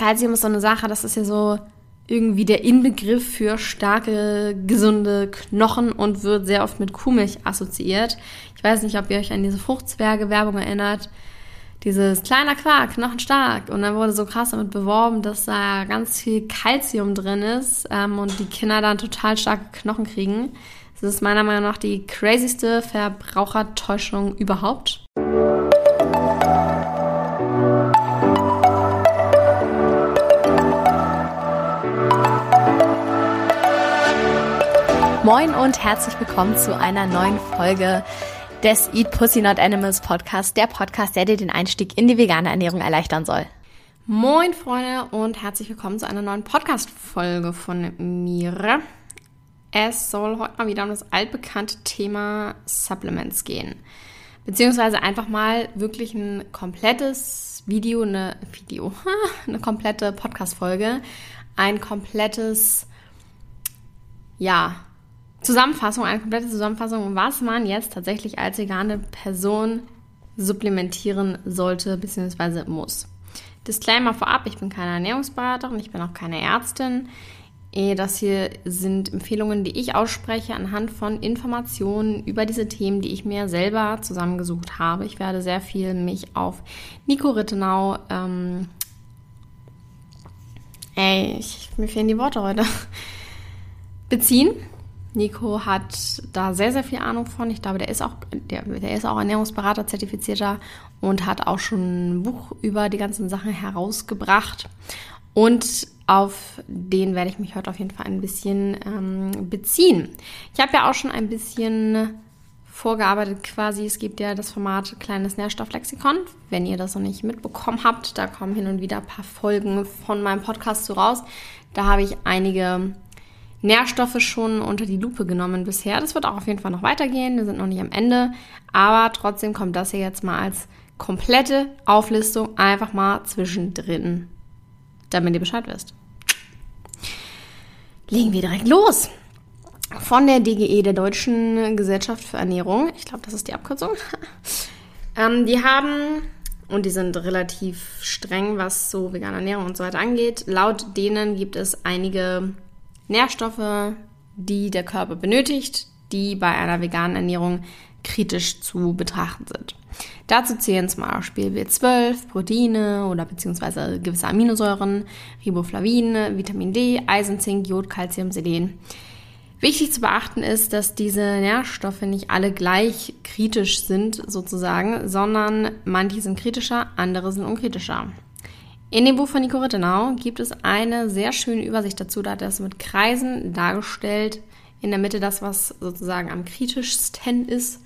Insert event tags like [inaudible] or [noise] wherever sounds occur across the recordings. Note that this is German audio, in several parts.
Calcium ist so eine Sache, das ist ja so irgendwie der Inbegriff für starke, gesunde Knochen und wird sehr oft mit Kuhmilch assoziiert. Ich weiß nicht, ob ihr euch an diese Fruchtzwerge-Werbung erinnert. Dieses kleiner Quark, knochenstark. Und dann wurde so krass damit beworben, dass da ganz viel Kalzium drin ist ähm, und die Kinder dann total starke Knochen kriegen. Das ist meiner Meinung nach die crazyste Verbrauchertäuschung überhaupt. Moin und herzlich willkommen zu einer neuen Folge des Eat Pussy Not Animals Podcast, der Podcast, der dir den Einstieg in die vegane Ernährung erleichtern soll. Moin Freunde und herzlich willkommen zu einer neuen Podcast-Folge von mir. Es soll heute mal wieder um das altbekannte Thema Supplements gehen. Beziehungsweise einfach mal wirklich ein komplettes Video, eine Video, [laughs] eine komplette Podcast-Folge, ein komplettes, ja, Zusammenfassung, eine komplette Zusammenfassung, was man jetzt tatsächlich als vegane Person supplementieren sollte bzw. muss. Disclaimer vorab, ich bin keine Ernährungsberaterin, ich bin auch keine Ärztin. Eh, das hier sind Empfehlungen, die ich ausspreche anhand von Informationen über diese Themen, die ich mir selber zusammengesucht habe. Ich werde sehr viel mich auf Nico Rittenau, ähm, ey, ich, mir fehlen die Worte heute, [laughs] beziehen. Nico hat da sehr, sehr viel Ahnung von. Ich glaube, der ist auch, der, der ist auch Ernährungsberater, zertifizierter und hat auch schon ein Buch über die ganzen Sachen herausgebracht. Und auf den werde ich mich heute auf jeden Fall ein bisschen ähm, beziehen. Ich habe ja auch schon ein bisschen vorgearbeitet quasi. Es gibt ja das Format Kleines Nährstofflexikon. Wenn ihr das noch nicht mitbekommen habt, da kommen hin und wieder ein paar Folgen von meinem Podcast so raus. Da habe ich einige Nährstoffe schon unter die Lupe genommen bisher. Das wird auch auf jeden Fall noch weitergehen. Wir sind noch nicht am Ende. Aber trotzdem kommt das hier jetzt mal als komplette Auflistung einfach mal zwischendrin, damit ihr Bescheid wisst. Legen wir direkt los. Von der DGE, der Deutschen Gesellschaft für Ernährung. Ich glaube, das ist die Abkürzung. [laughs] ähm, die haben, und die sind relativ streng, was so vegane Ernährung und so weiter angeht. Laut denen gibt es einige Nährstoffe, die der Körper benötigt, die bei einer veganen Ernährung kritisch zu betrachten sind. Dazu zählen zum Beispiel B12, Proteine oder beziehungsweise gewisse Aminosäuren, Riboflavin, Vitamin D, Eisen, Zink, Jod, Calcium, Selen. Wichtig zu beachten ist, dass diese Nährstoffe nicht alle gleich kritisch sind sozusagen, sondern manche sind kritischer, andere sind unkritischer. In dem Buch von Nico Rittenau gibt es eine sehr schöne Übersicht dazu. Da hat er es mit Kreisen dargestellt. In der Mitte das, was sozusagen am kritischsten ist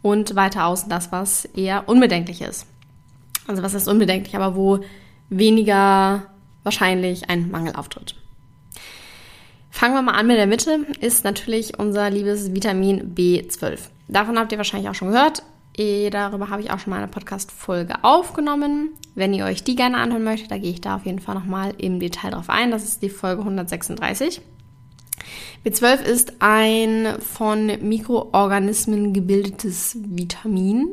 und weiter außen das, was eher unbedenklich ist. Also was ist unbedenklich, aber wo weniger wahrscheinlich ein Mangel auftritt. Fangen wir mal an mit der Mitte, ist natürlich unser liebes Vitamin B12. Davon habt ihr wahrscheinlich auch schon gehört. Eh, darüber habe ich auch schon mal eine Podcast-Folge aufgenommen. Wenn ihr euch die gerne anhören möchtet, da gehe ich da auf jeden Fall nochmal im Detail drauf ein. Das ist die Folge 136. B12 ist ein von Mikroorganismen gebildetes Vitamin,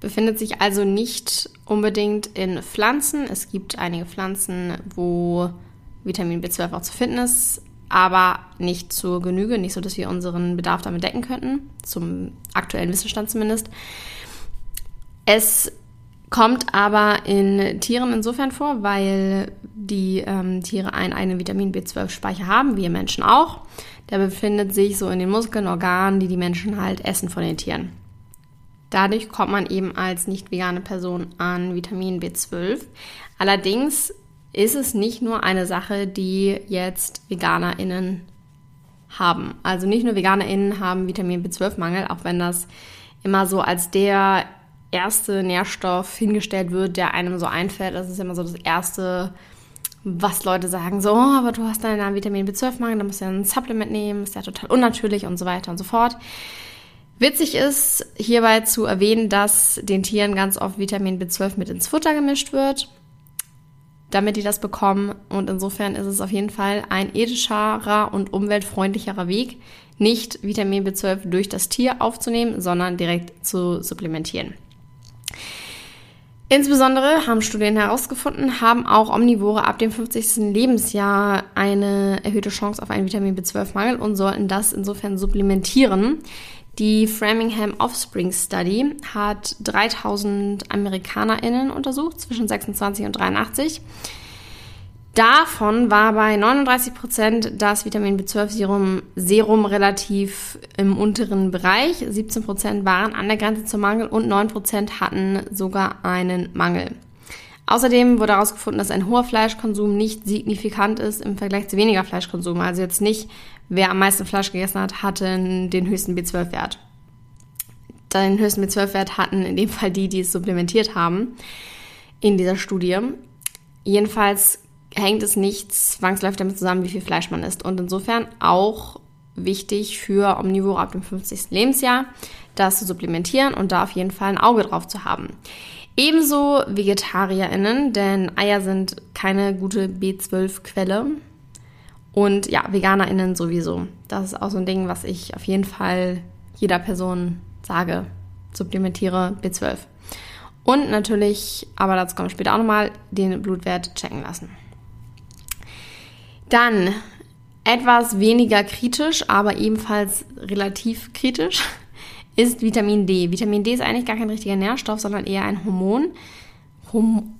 befindet sich also nicht unbedingt in Pflanzen. Es gibt einige Pflanzen, wo Vitamin B12 auch zu finden ist, aber nicht zur Genüge, nicht so, dass wir unseren Bedarf damit decken könnten, zum aktuellen Wissensstand zumindest. Es kommt aber in Tieren insofern vor, weil die ähm, Tiere einen eigenen Vitamin B12-Speicher haben, wir Menschen auch. Der befindet sich so in den Muskeln, Organen, die die Menschen halt essen von den Tieren. Dadurch kommt man eben als nicht vegane Person an Vitamin B12. Allerdings ist es nicht nur eine Sache, die jetzt VeganerInnen haben. Also nicht nur VeganerInnen haben Vitamin B12-Mangel, auch wenn das immer so als der erste Nährstoff hingestellt wird, der einem so einfällt. Das ist immer so das erste, was Leute sagen, so, oh, aber du hast einen Vitamin B12-Mangel, da musst du ja ein Supplement nehmen, ist ja total unnatürlich und so weiter und so fort. Witzig ist hierbei zu erwähnen, dass den Tieren ganz oft Vitamin B12 mit ins Futter gemischt wird damit die das bekommen. Und insofern ist es auf jeden Fall ein ethischerer und umweltfreundlicherer Weg, nicht Vitamin B12 durch das Tier aufzunehmen, sondern direkt zu supplementieren. Insbesondere haben Studien herausgefunden, haben auch Omnivore ab dem 50. Lebensjahr eine erhöhte Chance auf einen Vitamin B12-Mangel und sollten das insofern supplementieren. Die Framingham Offspring Study hat 3000 AmerikanerInnen untersucht zwischen 26 und 83 Davon war bei 39 Prozent das Vitamin B12-Serum Serum relativ im unteren Bereich. 17 Prozent waren an der Grenze zum Mangel und 9 Prozent hatten sogar einen Mangel. Außerdem wurde herausgefunden, dass ein hoher Fleischkonsum nicht signifikant ist im Vergleich zu weniger Fleischkonsum. Also jetzt nicht, wer am meisten Fleisch gegessen hat, hatte den höchsten B12-Wert. Den höchsten B12-Wert hatten in dem Fall die, die es supplementiert haben in dieser Studie. Jedenfalls hängt es nicht zwangsläufig damit zusammen, wie viel Fleisch man isst. Und insofern auch wichtig für Omnivore ab dem 50. Lebensjahr, das zu supplementieren und da auf jeden Fall ein Auge drauf zu haben. Ebenso VegetarierInnen, denn Eier sind keine gute B12-Quelle. Und ja, VeganerInnen sowieso. Das ist auch so ein Ding, was ich auf jeden Fall jeder Person sage. Supplementiere B12. Und natürlich, aber dazu kommen wir später auch nochmal, den Blutwert checken lassen. Dann etwas weniger kritisch, aber ebenfalls relativ kritisch [laughs] ist Vitamin D. Vitamin D ist eigentlich gar kein richtiger Nährstoff, sondern eher ein Hormon. Hom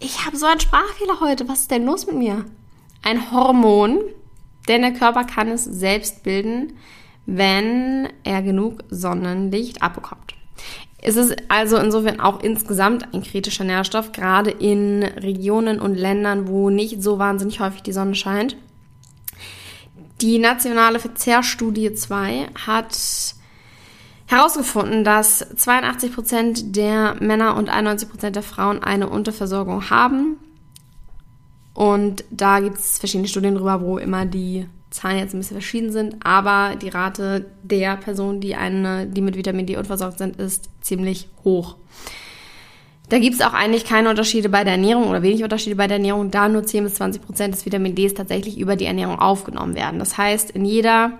ich habe so einen Sprachfehler heute. Was ist denn los mit mir? Ein Hormon, denn der Körper kann es selbst bilden, wenn er genug Sonnenlicht abbekommt. Es ist also insofern auch insgesamt ein kritischer Nährstoff, gerade in Regionen und Ländern, wo nicht so wahnsinnig häufig die Sonne scheint. Die nationale Verzehrstudie 2 hat herausgefunden, dass 82 Prozent der Männer und 91 Prozent der Frauen eine Unterversorgung haben. Und da gibt es verschiedene Studien drüber, wo immer die Zahlen jetzt ein bisschen verschieden sind, aber die Rate der Personen, die, eine, die mit Vitamin D unversorgt sind, ist ziemlich hoch. Da gibt es auch eigentlich keine Unterschiede bei der Ernährung oder wenig Unterschiede bei der Ernährung, da nur 10 bis 20 Prozent des Vitamin Ds tatsächlich über die Ernährung aufgenommen werden. Das heißt, in jeder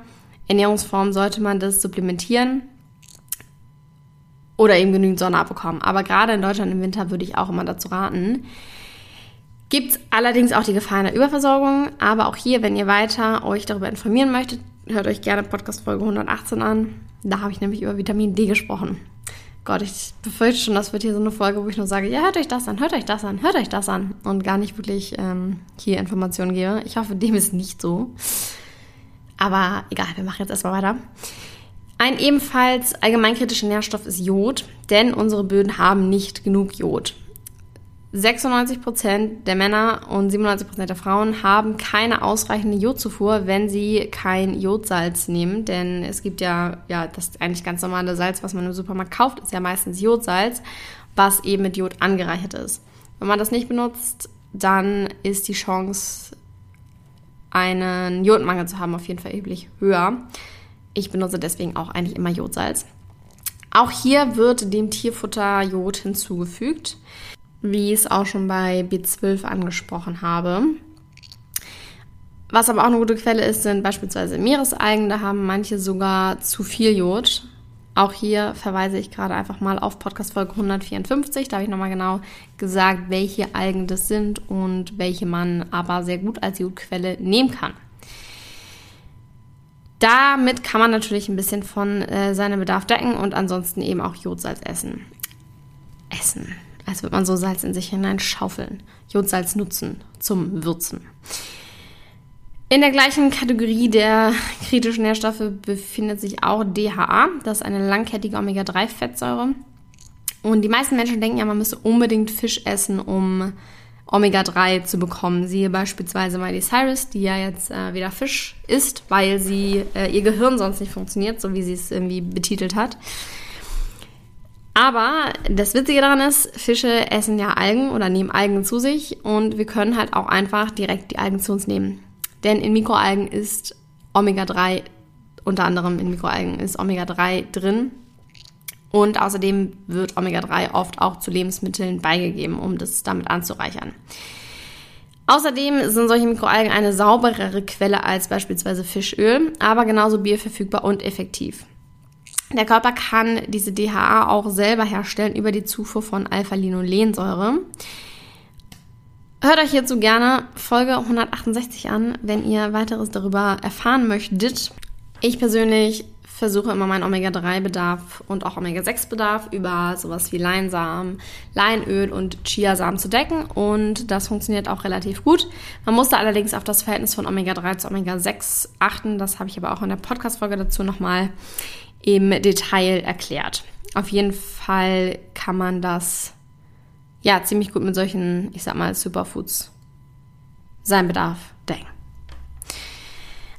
Ernährungsform sollte man das supplementieren oder eben genügend Sonne abbekommen. Aber gerade in Deutschland im Winter würde ich auch immer dazu raten, Gibt es allerdings auch die Gefahr einer Überversorgung, aber auch hier, wenn ihr weiter euch darüber informieren möchtet, hört euch gerne Podcast Folge 118 an. Da habe ich nämlich über Vitamin D gesprochen. Gott, ich befürchte schon, das wird hier so eine Folge, wo ich nur sage, ja, hört euch das an, hört euch das an, hört euch das an und gar nicht wirklich ähm, hier Informationen gebe. Ich hoffe, dem ist nicht so. Aber egal, wir machen jetzt erstmal weiter. Ein ebenfalls allgemeinkritischer Nährstoff ist Jod, denn unsere Böden haben nicht genug Jod. 96% der Männer und 97% der Frauen haben keine ausreichende Jodzufuhr, wenn sie kein Jodsalz nehmen. Denn es gibt ja, ja, das eigentlich ganz normale Salz, was man im Supermarkt kauft, ist ja meistens Jodsalz, was eben mit Jod angereichert ist. Wenn man das nicht benutzt, dann ist die Chance, einen Jodmangel zu haben, auf jeden Fall erheblich höher. Ich benutze deswegen auch eigentlich immer Jodsalz. Auch hier wird dem Tierfutter Jod hinzugefügt wie ich es auch schon bei B12 angesprochen habe. Was aber auch eine gute Quelle ist, sind beispielsweise Meeresalgen. Da haben manche sogar zu viel Jod. Auch hier verweise ich gerade einfach mal auf Podcast Folge 154. Da habe ich nochmal genau gesagt, welche Algen das sind und welche man aber sehr gut als Jodquelle nehmen kann. Damit kann man natürlich ein bisschen von äh, seinem Bedarf decken und ansonsten eben auch Jodsalz essen. Essen als würde man so Salz in sich hineinschaufeln. Jodsalz nutzen zum Würzen. In der gleichen Kategorie der kritischen Nährstoffe befindet sich auch DHA. Das ist eine langkettige Omega-3-Fettsäure. Und die meisten Menschen denken ja, man müsse unbedingt Fisch essen, um Omega-3 zu bekommen. Siehe beispielsweise Miley Cyrus, die ja jetzt äh, wieder Fisch isst, weil sie äh, ihr Gehirn sonst nicht funktioniert, so wie sie es irgendwie betitelt hat. Aber das Witzige daran ist, Fische essen ja Algen oder nehmen Algen zu sich und wir können halt auch einfach direkt die Algen zu uns nehmen. Denn in Mikroalgen ist Omega-3, unter anderem in Mikroalgen ist Omega-3 drin. Und außerdem wird Omega-3 oft auch zu Lebensmitteln beigegeben, um das damit anzureichern. Außerdem sind solche Mikroalgen eine sauberere Quelle als beispielsweise Fischöl, aber genauso bioverfügbar und effektiv. Der Körper kann diese DHA auch selber herstellen über die Zufuhr von Alpha-Linolensäure. Hört euch hierzu gerne Folge 168 an, wenn ihr weiteres darüber erfahren möchtet. Ich persönlich versuche immer meinen Omega-3-Bedarf und auch Omega-6-Bedarf über sowas wie Leinsamen, Leinöl und Chiasamen zu decken und das funktioniert auch relativ gut. Man muss da allerdings auf das Verhältnis von Omega-3 zu Omega-6 achten. Das habe ich aber auch in der Podcast-Folge dazu nochmal im Detail erklärt. Auf jeden Fall kann man das ja, ziemlich gut mit solchen, ich sag mal, Superfoods seinen Bedarf decken.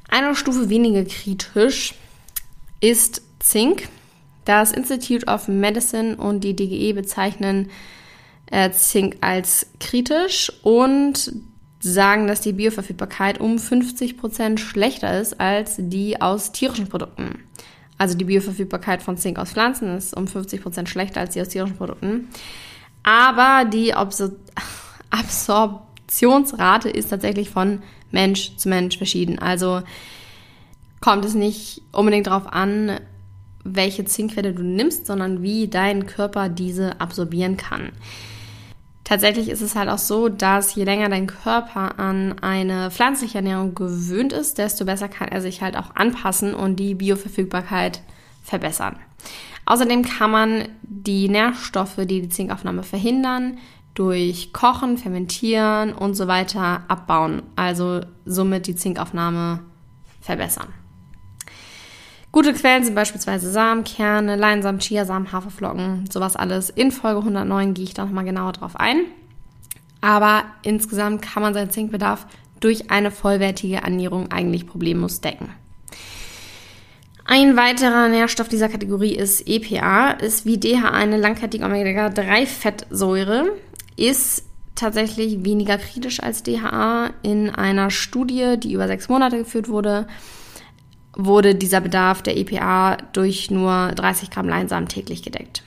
Eine Stufe weniger kritisch ist Zink. Das Institute of Medicine und die DGE bezeichnen äh, Zink als kritisch und sagen, dass die Bioverfügbarkeit um 50 Prozent schlechter ist als die aus tierischen Produkten. Also die Bioverfügbarkeit von Zink aus Pflanzen ist um 50 Prozent schlechter als die aus tierischen Produkten. Aber die Absor [laughs] Absorptionsrate ist tatsächlich von Mensch zu Mensch verschieden. Also kommt es nicht unbedingt darauf an, welche Zinkquelle du nimmst, sondern wie dein Körper diese absorbieren kann. Tatsächlich ist es halt auch so, dass je länger dein Körper an eine pflanzliche Ernährung gewöhnt ist, desto besser kann er sich halt auch anpassen und die Bioverfügbarkeit verbessern. Außerdem kann man die Nährstoffe, die die Zinkaufnahme verhindern, durch Kochen, Fermentieren und so weiter abbauen. Also somit die Zinkaufnahme verbessern. Gute Quellen sind beispielsweise Samenkerne, Leinsamen, Chiasamen, Haferflocken, sowas alles. In Folge 109 gehe ich da nochmal genauer drauf ein. Aber insgesamt kann man seinen Zinkbedarf durch eine vollwertige Ernährung eigentlich problemlos decken. Ein weiterer Nährstoff dieser Kategorie ist EPA, ist wie DHA eine langkettige Omega-3-Fettsäure, ist tatsächlich weniger kritisch als DHA. In einer Studie, die über sechs Monate geführt wurde, wurde dieser Bedarf der EPA durch nur 30 Gramm Leinsamen täglich gedeckt.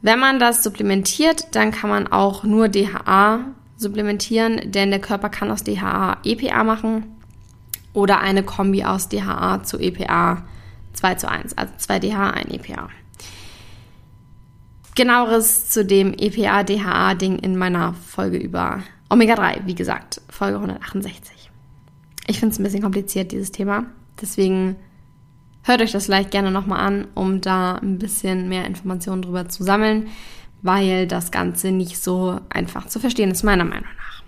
Wenn man das supplementiert, dann kann man auch nur DHA supplementieren, denn der Körper kann aus DHA EPA machen oder eine Kombi aus DHA zu EPA 2 zu 1, also 2 DHA, 1 EPA. Genaueres zu dem EPA-DHA-Ding in meiner Folge über Omega-3, wie gesagt, Folge 168. Ich finde es ein bisschen kompliziert, dieses Thema. Deswegen hört euch das vielleicht gerne nochmal an, um da ein bisschen mehr Informationen drüber zu sammeln, weil das Ganze nicht so einfach zu verstehen ist, meiner Meinung nach.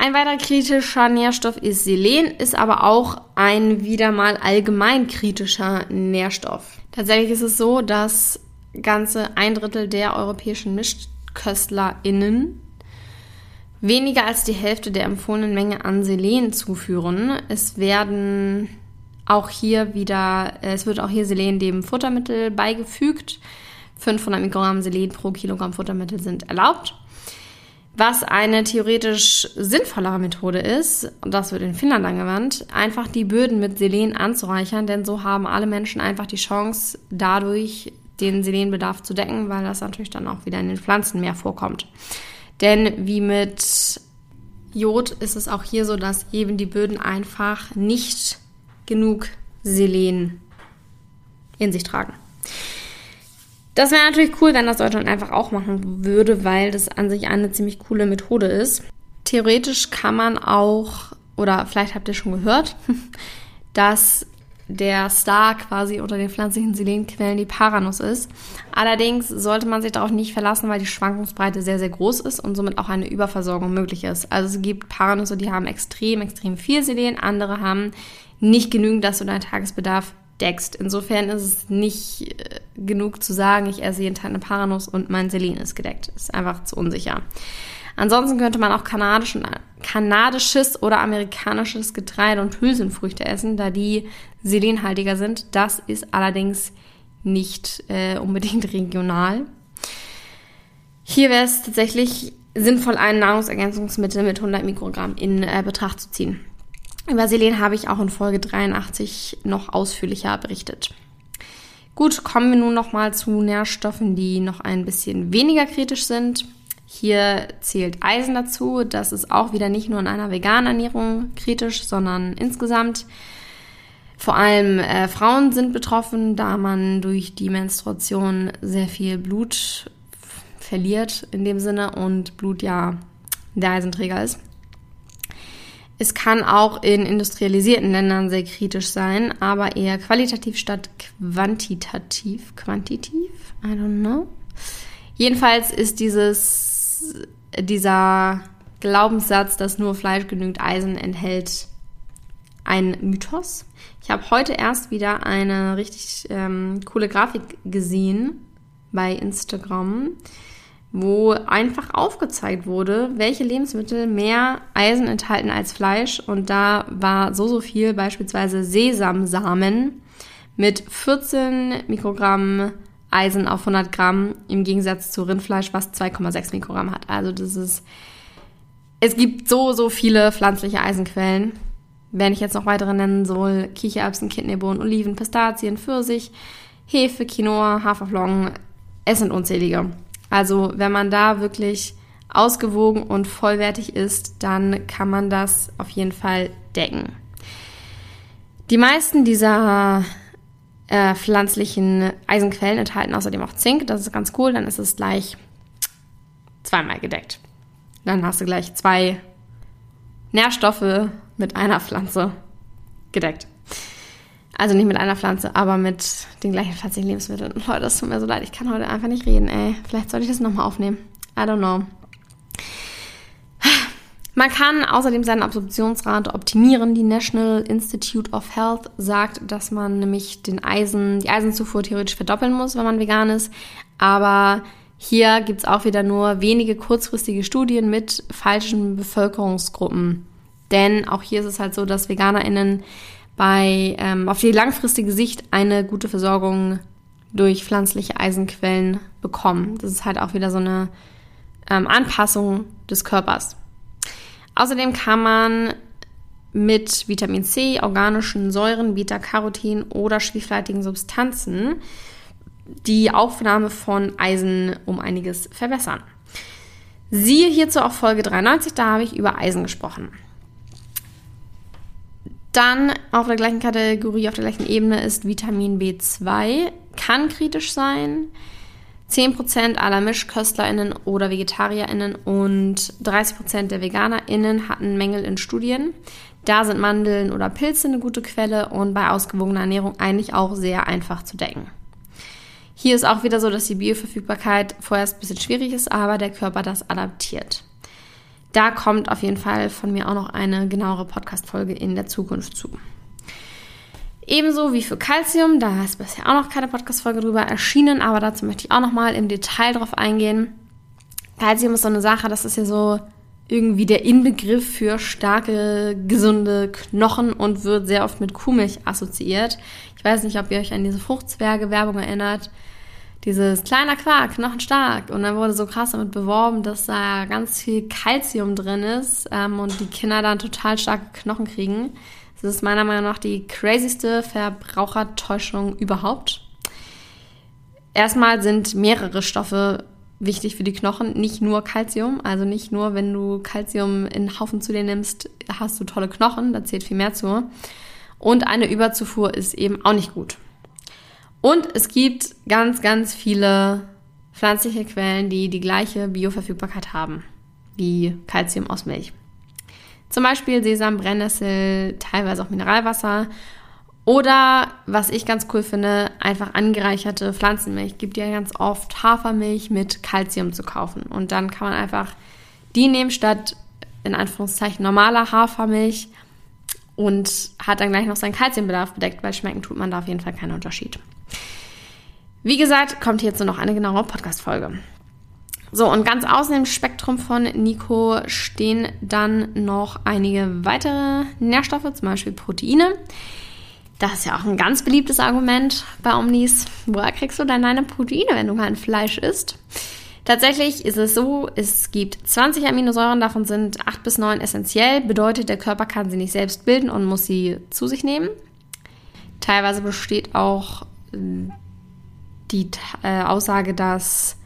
Ein weiterer kritischer Nährstoff ist Selen, ist aber auch ein wieder mal allgemein kritischer Nährstoff. Tatsächlich ist es so, dass ganze ein Drittel der europäischen MischköstlerInnen weniger als die Hälfte der empfohlenen Menge an Selen zuführen. Es werden auch hier wieder, es wird auch hier Selen dem Futtermittel beigefügt. 500 Mikrogramm Selen pro Kilogramm Futtermittel sind erlaubt. Was eine theoretisch sinnvollere Methode ist, und das wird in Finnland angewandt, einfach die Böden mit Selen anzureichern, denn so haben alle Menschen einfach die Chance, dadurch den Selenbedarf zu decken, weil das natürlich dann auch wieder in den Pflanzen mehr vorkommt. Denn wie mit Jod ist es auch hier so, dass eben die Böden einfach nicht genug Selen in sich tragen. Das wäre natürlich cool, wenn das Deutschland einfach auch machen würde, weil das an sich eine ziemlich coole Methode ist. Theoretisch kann man auch, oder vielleicht habt ihr schon gehört, [laughs] dass der Star quasi unter den pflanzlichen Selenquellen die Paranuss ist. Allerdings sollte man sich darauf nicht verlassen, weil die Schwankungsbreite sehr, sehr groß ist und somit auch eine Überversorgung möglich ist. Also es gibt Paranüsse, die haben extrem, extrem viel Selen, andere haben nicht genügend, dass du deinen Tagesbedarf deckst. Insofern ist es nicht äh, genug zu sagen, ich esse jeden Tag eine Paranuss und mein Selen ist gedeckt. Ist einfach zu unsicher. Ansonsten könnte man auch kanadisches oder amerikanisches Getreide und Hülsenfrüchte essen, da die selenhaltiger sind. Das ist allerdings nicht äh, unbedingt [laughs] regional. Hier wäre es tatsächlich sinnvoll, ein Nahrungsergänzungsmittel mit 100 Mikrogramm in äh, Betracht zu ziehen. Über Selen habe ich auch in Folge 83 noch ausführlicher berichtet. Gut, kommen wir nun nochmal zu Nährstoffen, die noch ein bisschen weniger kritisch sind. Hier zählt Eisen dazu. Das ist auch wieder nicht nur in einer veganen Ernährung kritisch, sondern insgesamt. Vor allem äh, Frauen sind betroffen, da man durch die Menstruation sehr viel Blut verliert in dem Sinne und Blut ja der Eisenträger ist. Es kann auch in industrialisierten Ländern sehr kritisch sein, aber eher qualitativ statt quantitativ. Quantitativ? I don't know. Jedenfalls ist dieses, dieser Glaubenssatz, dass nur Fleisch genügend Eisen enthält, ein Mythos. Ich habe heute erst wieder eine richtig ähm, coole Grafik gesehen bei Instagram wo einfach aufgezeigt wurde, welche Lebensmittel mehr Eisen enthalten als Fleisch. Und da war so, so viel, beispielsweise Sesamsamen mit 14 Mikrogramm Eisen auf 100 Gramm im Gegensatz zu Rindfleisch, was 2,6 Mikrogramm hat. Also das ist, es gibt so, so viele pflanzliche Eisenquellen. Wenn ich jetzt noch weitere nennen soll, Kichererbsen, Kidneybohnen, Oliven, Pistazien, Pfirsich, Hefe, Quinoa, Haferflocken, es sind unzählige. Also wenn man da wirklich ausgewogen und vollwertig ist, dann kann man das auf jeden Fall decken. Die meisten dieser äh, pflanzlichen Eisenquellen enthalten außerdem auch Zink. Das ist ganz cool. Dann ist es gleich zweimal gedeckt. Dann hast du gleich zwei Nährstoffe mit einer Pflanze gedeckt. Also nicht mit einer Pflanze, aber mit den gleichen pflanzlichen Lebensmitteln. Leute, das tut mir so leid. Ich kann heute einfach nicht reden, ey. Vielleicht sollte ich das nochmal aufnehmen. I don't know. Man kann außerdem seine Absorptionsrate optimieren. Die National Institute of Health sagt, dass man nämlich den Eisen, die Eisenzufuhr theoretisch verdoppeln muss, wenn man vegan ist. Aber hier gibt es auch wieder nur wenige kurzfristige Studien mit falschen Bevölkerungsgruppen. Denn auch hier ist es halt so, dass VeganerInnen bei ähm, auf die langfristige Sicht eine gute Versorgung durch pflanzliche Eisenquellen bekommen. Das ist halt auch wieder so eine ähm, Anpassung des Körpers. Außerdem kann man mit Vitamin C, organischen Säuren, Beta-Carotin oder schwefelhaltigen Substanzen die Aufnahme von Eisen um einiges verbessern. Siehe hierzu auch Folge 93, da habe ich über Eisen gesprochen. Dann auf der gleichen Kategorie, auf der gleichen Ebene ist Vitamin B2. Kann kritisch sein. 10% aller MischköstlerInnen oder VegetarierInnen und 30% der VeganerInnen hatten Mängel in Studien. Da sind Mandeln oder Pilze eine gute Quelle und bei ausgewogener Ernährung eigentlich auch sehr einfach zu decken. Hier ist auch wieder so, dass die Bioverfügbarkeit vorerst ein bisschen schwierig ist, aber der Körper das adaptiert. Da kommt auf jeden Fall von mir auch noch eine genauere Podcast-Folge in der Zukunft zu. Ebenso wie für Calcium, da ist bisher auch noch keine Podcast-Folge drüber erschienen, aber dazu möchte ich auch noch mal im Detail drauf eingehen. Calcium ist so eine Sache, das ist ja so irgendwie der Inbegriff für starke, gesunde Knochen und wird sehr oft mit Kuhmilch assoziiert. Ich weiß nicht, ob ihr euch an diese Fruchtzwerge-Werbung erinnert dieses kleiner Quark, knochenstark. Und dann wurde so krass damit beworben, dass da ganz viel Kalzium drin ist ähm, und die Kinder dann total starke Knochen kriegen. Das ist meiner Meinung nach die crazyste Verbrauchertäuschung überhaupt. Erstmal sind mehrere Stoffe wichtig für die Knochen, nicht nur Kalzium. Also nicht nur, wenn du Kalzium in Haufen zu dir nimmst, hast du tolle Knochen, da zählt viel mehr zu. Und eine Überzufuhr ist eben auch nicht gut. Und es gibt ganz, ganz viele pflanzliche Quellen, die die gleiche Bioverfügbarkeit haben wie Kalzium aus Milch. Zum Beispiel Sesam, Brennnessel, teilweise auch Mineralwasser. Oder, was ich ganz cool finde, einfach angereicherte Pflanzenmilch. Gibt ja ganz oft Hafermilch mit Kalzium zu kaufen. Und dann kann man einfach die nehmen statt in Anführungszeichen normaler Hafermilch und hat dann gleich noch seinen Kalziumbedarf bedeckt, weil schmecken tut man da auf jeden Fall keinen Unterschied. Wie gesagt, kommt hierzu noch eine genauere Podcast-Folge. So, und ganz außen im Spektrum von Nico stehen dann noch einige weitere Nährstoffe, zum Beispiel Proteine. Das ist ja auch ein ganz beliebtes Argument bei Omnis. Woher kriegst du denn deine Proteine, wenn du kein Fleisch isst? Tatsächlich ist es so, es gibt 20 Aminosäuren, davon sind 8 bis 9 essentiell. Bedeutet, der Körper kann sie nicht selbst bilden und muss sie zu sich nehmen. Teilweise besteht auch die äh, Aussage, dass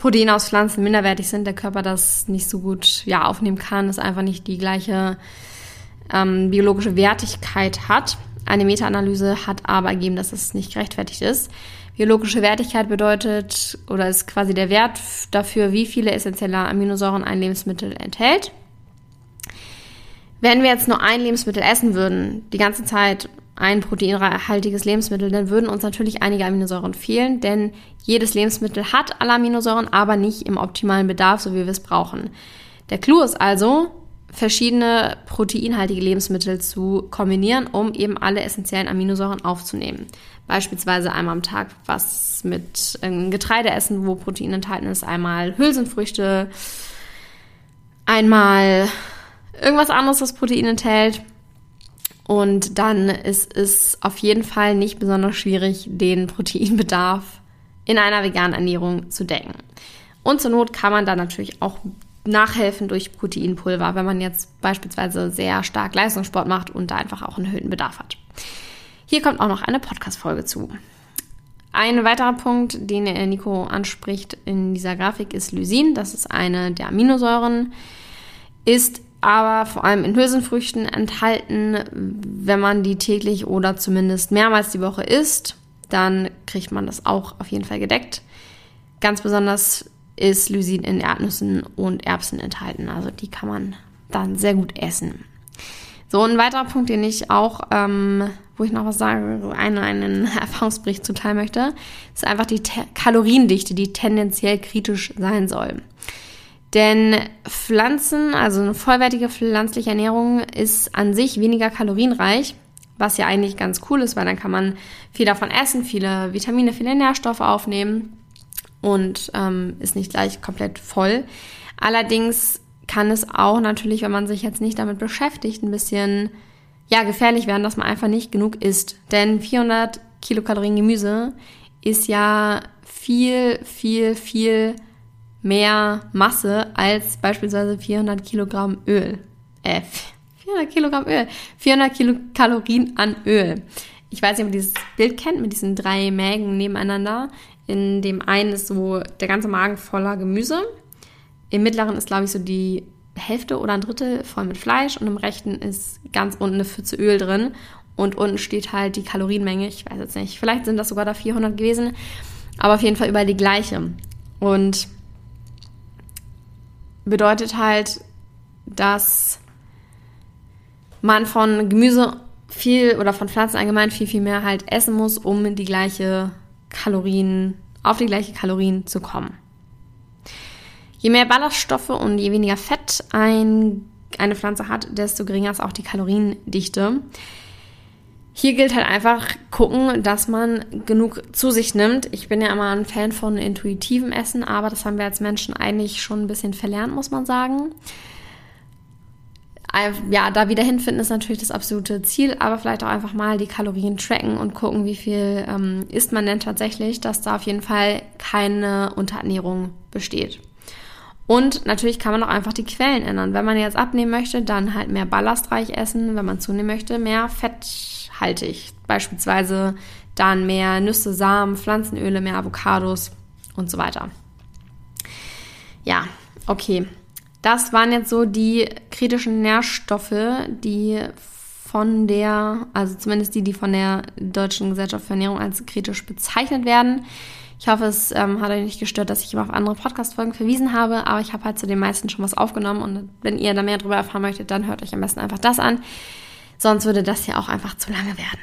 Proteine aus Pflanzen minderwertig sind, der Körper das nicht so gut ja, aufnehmen kann, ist einfach nicht die gleiche ähm, biologische Wertigkeit hat. Eine Meta-Analyse hat aber ergeben, dass es nicht gerechtfertigt ist. Biologische Wertigkeit bedeutet oder ist quasi der Wert dafür, wie viele essentielle Aminosäuren ein Lebensmittel enthält. Wenn wir jetzt nur ein Lebensmittel essen würden, die ganze Zeit ein proteinhaltiges Lebensmittel, dann würden uns natürlich einige Aminosäuren fehlen, denn jedes Lebensmittel hat alle Aminosäuren, aber nicht im optimalen Bedarf, so wie wir es brauchen. Der Clou ist also, verschiedene proteinhaltige Lebensmittel zu kombinieren, um eben alle essentiellen Aminosäuren aufzunehmen. Beispielsweise einmal am Tag was mit Getreide essen, wo Protein enthalten ist, einmal Hülsenfrüchte, einmal irgendwas anderes, was Protein enthält. Und dann ist es auf jeden Fall nicht besonders schwierig, den Proteinbedarf in einer veganen Ernährung zu decken. Und zur Not kann man dann natürlich auch nachhelfen durch Proteinpulver, wenn man jetzt beispielsweise sehr stark Leistungssport macht und da einfach auch einen erhöhten Bedarf hat. Hier kommt auch noch eine Podcast-Folge zu. Ein weiterer Punkt, den Nico anspricht in dieser Grafik, ist Lysin. Das ist eine der Aminosäuren, ist aber vor allem in Hülsenfrüchten enthalten. Wenn man die täglich oder zumindest mehrmals die Woche isst, dann kriegt man das auch auf jeden Fall gedeckt. Ganz besonders ist Lysin in Erdnüssen und Erbsen enthalten. Also die kann man dann sehr gut essen. So, ein weiterer Punkt, den ich auch, ähm, wo ich noch was sage, einen, einen [laughs] Erfahrungsbericht zuteilen möchte, ist einfach die Te Kaloriendichte, die tendenziell kritisch sein soll. Denn Pflanzen, also eine vollwertige pflanzliche Ernährung, ist an sich weniger kalorienreich, was ja eigentlich ganz cool ist, weil dann kann man viel davon essen, viele Vitamine, viele Nährstoffe aufnehmen und ähm, ist nicht gleich komplett voll. Allerdings kann es auch natürlich, wenn man sich jetzt nicht damit beschäftigt, ein bisschen ja gefährlich werden, dass man einfach nicht genug isst. Denn 400 Kilokalorien Gemüse ist ja viel, viel, viel mehr Masse als beispielsweise 400 Kilogramm Öl. Äh, 400 Kilogramm Öl. 400 Kilokalorien an Öl. Ich weiß nicht, ob ihr dieses Bild kennt mit diesen drei Mägen nebeneinander. In dem einen ist so der ganze Magen voller Gemüse. Im mittleren ist, glaube ich, so die Hälfte oder ein Drittel voll mit Fleisch und im rechten ist ganz unten eine Pfütze Öl drin und unten steht halt die Kalorienmenge. Ich weiß jetzt nicht. Vielleicht sind das sogar da 400 gewesen, aber auf jeden Fall überall die gleiche. Und bedeutet halt, dass man von Gemüse viel oder von Pflanzen allgemein viel, viel mehr halt essen muss, um die gleiche Kalorien, auf die gleiche Kalorien zu kommen. Je mehr Ballaststoffe und je weniger Fett ein, eine Pflanze hat, desto geringer ist auch die Kaloriendichte. Hier gilt halt einfach gucken, dass man genug zu sich nimmt. Ich bin ja immer ein Fan von intuitivem Essen, aber das haben wir als Menschen eigentlich schon ein bisschen verlernt, muss man sagen ja, da wieder hinfinden ist natürlich das absolute Ziel, aber vielleicht auch einfach mal die Kalorien tracken und gucken, wie viel ähm, isst man denn tatsächlich, dass da auf jeden Fall keine Unterernährung besteht. Und natürlich kann man auch einfach die Quellen ändern. Wenn man jetzt abnehmen möchte, dann halt mehr ballastreich essen. Wenn man zunehmen möchte, mehr fetthaltig. Beispielsweise dann mehr Nüsse, Samen, Pflanzenöle, mehr Avocados und so weiter. Ja, okay. Das waren jetzt so die kritischen Nährstoffe, die von der, also zumindest die, die von der Deutschen Gesellschaft für Ernährung als kritisch bezeichnet werden. Ich hoffe, es ähm, hat euch nicht gestört, dass ich immer auf andere Podcast-Folgen verwiesen habe, aber ich habe halt zu den meisten schon was aufgenommen und wenn ihr da mehr darüber erfahren möchtet, dann hört euch am besten einfach das an. Sonst würde das ja auch einfach zu lange werden.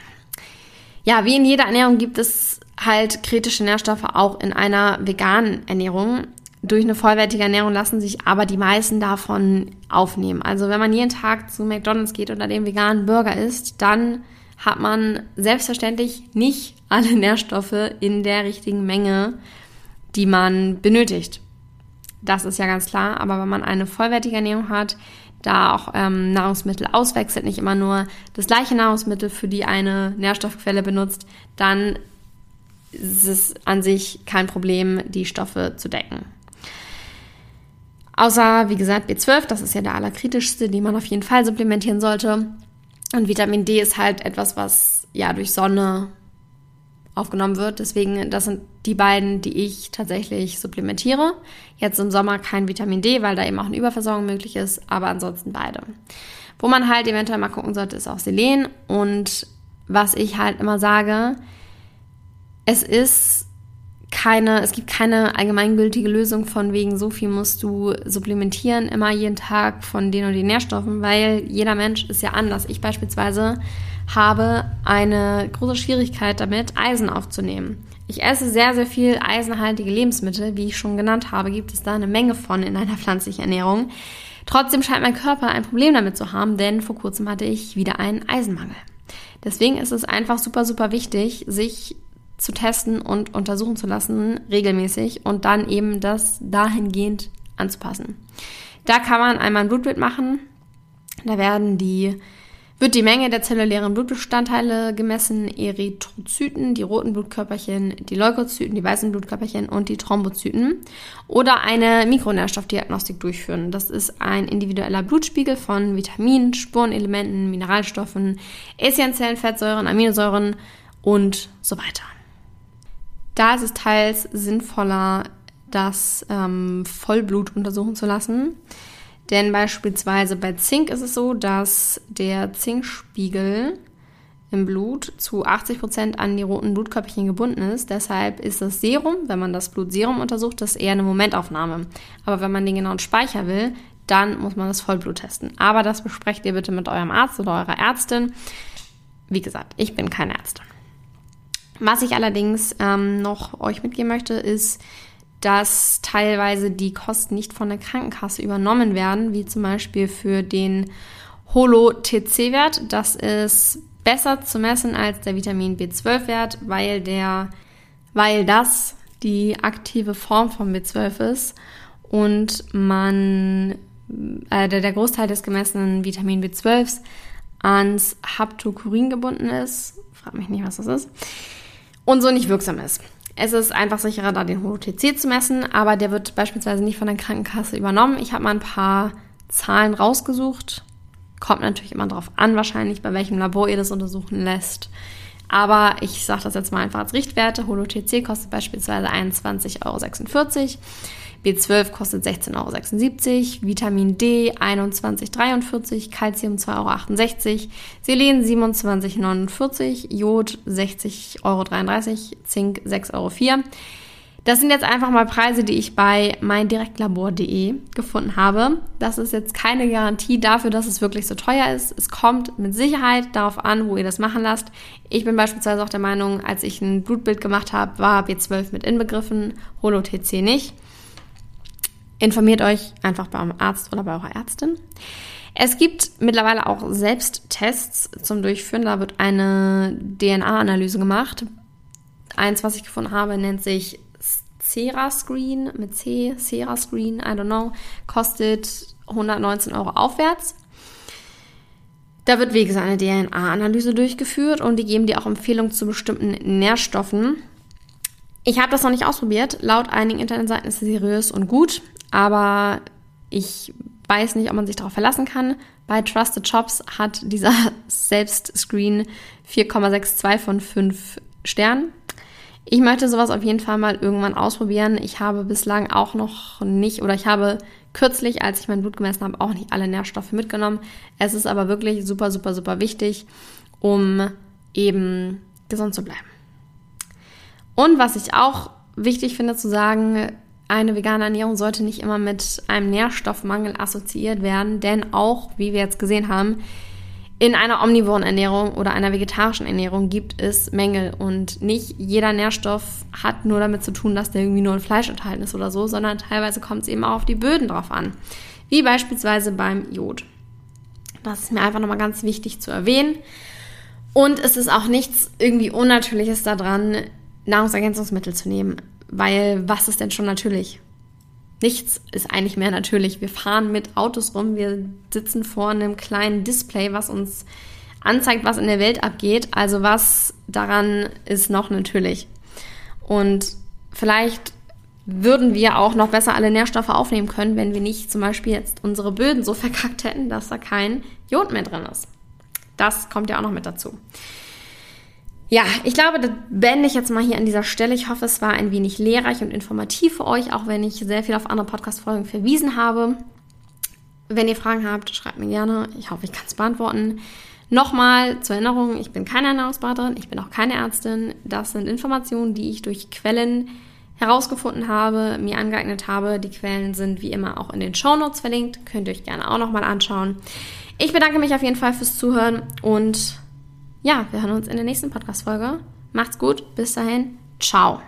Ja, wie in jeder Ernährung gibt es halt kritische Nährstoffe auch in einer veganen Ernährung durch eine vollwertige Ernährung lassen sich aber die meisten davon aufnehmen. Also wenn man jeden Tag zu McDonald's geht oder den veganen Burger isst, dann hat man selbstverständlich nicht alle Nährstoffe in der richtigen Menge, die man benötigt. Das ist ja ganz klar. Aber wenn man eine vollwertige Ernährung hat, da auch ähm, Nahrungsmittel auswechselt, nicht immer nur das gleiche Nahrungsmittel für die eine Nährstoffquelle benutzt, dann ist es an sich kein Problem, die Stoffe zu decken. Außer, wie gesagt, B12, das ist ja der allerkritischste, den man auf jeden Fall supplementieren sollte. Und Vitamin D ist halt etwas, was ja durch Sonne aufgenommen wird. Deswegen, das sind die beiden, die ich tatsächlich supplementiere. Jetzt im Sommer kein Vitamin D, weil da eben auch eine Überversorgung möglich ist, aber ansonsten beide. Wo man halt eventuell mal gucken sollte, ist auch Selen. Und was ich halt immer sage, es ist keine, es gibt keine allgemeingültige Lösung von wegen, so viel musst du supplementieren, immer jeden Tag von den und den Nährstoffen, weil jeder Mensch ist ja anders. Ich beispielsweise habe eine große Schwierigkeit damit, Eisen aufzunehmen. Ich esse sehr, sehr viel eisenhaltige Lebensmittel, wie ich schon genannt habe, gibt es da eine Menge von in einer [laughs] pflanzlichen Ernährung. Trotzdem scheint mein Körper ein Problem damit zu haben, denn vor kurzem hatte ich wieder einen Eisenmangel. Deswegen ist es einfach super, super wichtig, sich zu testen und untersuchen zu lassen, regelmäßig und dann eben das dahingehend anzupassen. Da kann man einmal ein Blutbild machen. Da werden die, wird die Menge der zellulären Blutbestandteile gemessen, Erythrozyten, die roten Blutkörperchen, die Leukozyten, die weißen Blutkörperchen und die Thrombozyten. Oder eine Mikronährstoffdiagnostik durchführen. Das ist ein individueller Blutspiegel von Vitaminen, Spurenelementen, Mineralstoffen, essentiellen Fettsäuren, Aminosäuren und so weiter. Da ist es teils sinnvoller, das ähm, Vollblut untersuchen zu lassen. Denn beispielsweise bei Zink ist es so, dass der Zinkspiegel im Blut zu 80 Prozent an die roten Blutkörperchen gebunden ist. Deshalb ist das Serum, wenn man das Blutserum untersucht, das eher eine Momentaufnahme. Aber wenn man den genauen Speicher will, dann muss man das Vollblut testen. Aber das besprecht ihr bitte mit eurem Arzt oder eurer Ärztin. Wie gesagt, ich bin keine Ärztin. Was ich allerdings ähm, noch euch mitgeben möchte, ist, dass teilweise die Kosten nicht von der Krankenkasse übernommen werden, wie zum Beispiel für den Holo-TC-Wert. Das ist besser zu messen als der Vitamin B12-Wert, weil der, weil das die aktive Form von B12 ist und man äh, der, der Großteil des gemessenen Vitamin B12s ans Haptokurin gebunden ist. Frag mich nicht, was das ist und so nicht wirksam ist. Es ist einfach sicherer, da den HOTC zu messen, aber der wird beispielsweise nicht von der Krankenkasse übernommen. Ich habe mal ein paar Zahlen rausgesucht. Kommt natürlich immer darauf an, wahrscheinlich, bei welchem Labor ihr das untersuchen lässt. Aber ich sage das jetzt mal einfach als Richtwerte. HoloTC kostet beispielsweise 21,46 Euro. B12 kostet 16,76 Euro, Vitamin D 21,43 Calcium 2,68 Euro, Selen 27,49 Jod 60,33 Euro, Zink 6,04 Euro. Das sind jetzt einfach mal Preise, die ich bei meindirektlabor.de gefunden habe. Das ist jetzt keine Garantie dafür, dass es wirklich so teuer ist. Es kommt mit Sicherheit darauf an, wo ihr das machen lasst. Ich bin beispielsweise auch der Meinung, als ich ein Blutbild gemacht habe, war B12 mit inbegriffen, Holo-TC nicht. Informiert euch einfach bei eurem Arzt oder bei eurer Ärztin. Es gibt mittlerweile auch Selbsttests zum Durchführen. Da wird eine DNA-Analyse gemacht. Eins, was ich gefunden habe, nennt sich Cerascreen mit C, Cerascreen, I don't know, kostet 119 Euro aufwärts. Da wird, wie gesagt, eine DNA-Analyse durchgeführt und die geben dir auch Empfehlungen zu bestimmten Nährstoffen. Ich habe das noch nicht ausprobiert. Laut einigen Internetseiten ist es seriös und gut aber ich weiß nicht, ob man sich darauf verlassen kann. Bei Trusted Shops hat dieser [laughs] Selbstscreen 4,62 von 5 Sternen. Ich möchte sowas auf jeden Fall mal irgendwann ausprobieren. Ich habe bislang auch noch nicht oder ich habe kürzlich, als ich mein Blut gemessen habe, auch nicht alle Nährstoffe mitgenommen. Es ist aber wirklich super, super, super wichtig, um eben gesund zu bleiben. Und was ich auch wichtig finde zu sagen, eine vegane Ernährung sollte nicht immer mit einem Nährstoffmangel assoziiert werden, denn auch, wie wir jetzt gesehen haben, in einer omnivoren Ernährung oder einer vegetarischen Ernährung gibt es Mängel und nicht jeder Nährstoff hat nur damit zu tun, dass der irgendwie nur in Fleisch enthalten ist oder so, sondern teilweise kommt es eben auch auf die Böden drauf an, wie beispielsweise beim Jod. Das ist mir einfach nochmal ganz wichtig zu erwähnen. Und es ist auch nichts irgendwie Unnatürliches daran, Nahrungsergänzungsmittel zu nehmen. Weil was ist denn schon natürlich? Nichts ist eigentlich mehr natürlich. Wir fahren mit Autos rum, wir sitzen vor einem kleinen Display, was uns anzeigt, was in der Welt abgeht. Also was daran ist noch natürlich. Und vielleicht würden wir auch noch besser alle Nährstoffe aufnehmen können, wenn wir nicht zum Beispiel jetzt unsere Böden so [laughs] verkackt hätten, dass da kein Jod mehr drin ist. Das kommt ja auch noch mit dazu. Ja, ich glaube, das beende ich jetzt mal hier an dieser Stelle. Ich hoffe, es war ein wenig lehrreich und informativ für euch, auch wenn ich sehr viel auf andere Podcast-Folgen verwiesen habe. Wenn ihr Fragen habt, schreibt mir gerne. Ich hoffe, ich kann es beantworten. Nochmal zur Erinnerung, ich bin keine Ernährungsberaterin, ich bin auch keine Ärztin. Das sind Informationen, die ich durch Quellen herausgefunden habe, mir angeeignet habe. Die Quellen sind wie immer auch in den Show Notes verlinkt. Könnt ihr euch gerne auch nochmal anschauen. Ich bedanke mich auf jeden Fall fürs Zuhören und ja, wir hören uns in der nächsten Podcast-Folge. Macht's gut, bis dahin, ciao.